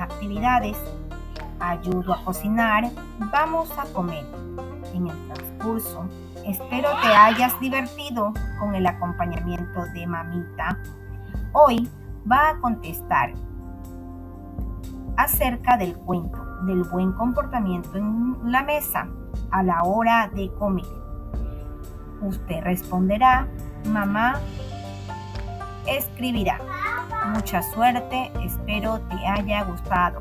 actividades. Ayudo a cocinar, vamos a comer. En el transcurso, espero te hayas divertido con el acompañamiento de mamita. Hoy va a contestar acerca del cuento del buen comportamiento en la mesa a la hora de comer. Usted responderá, mamá escribirá. Mucha suerte, espero te haya gustado.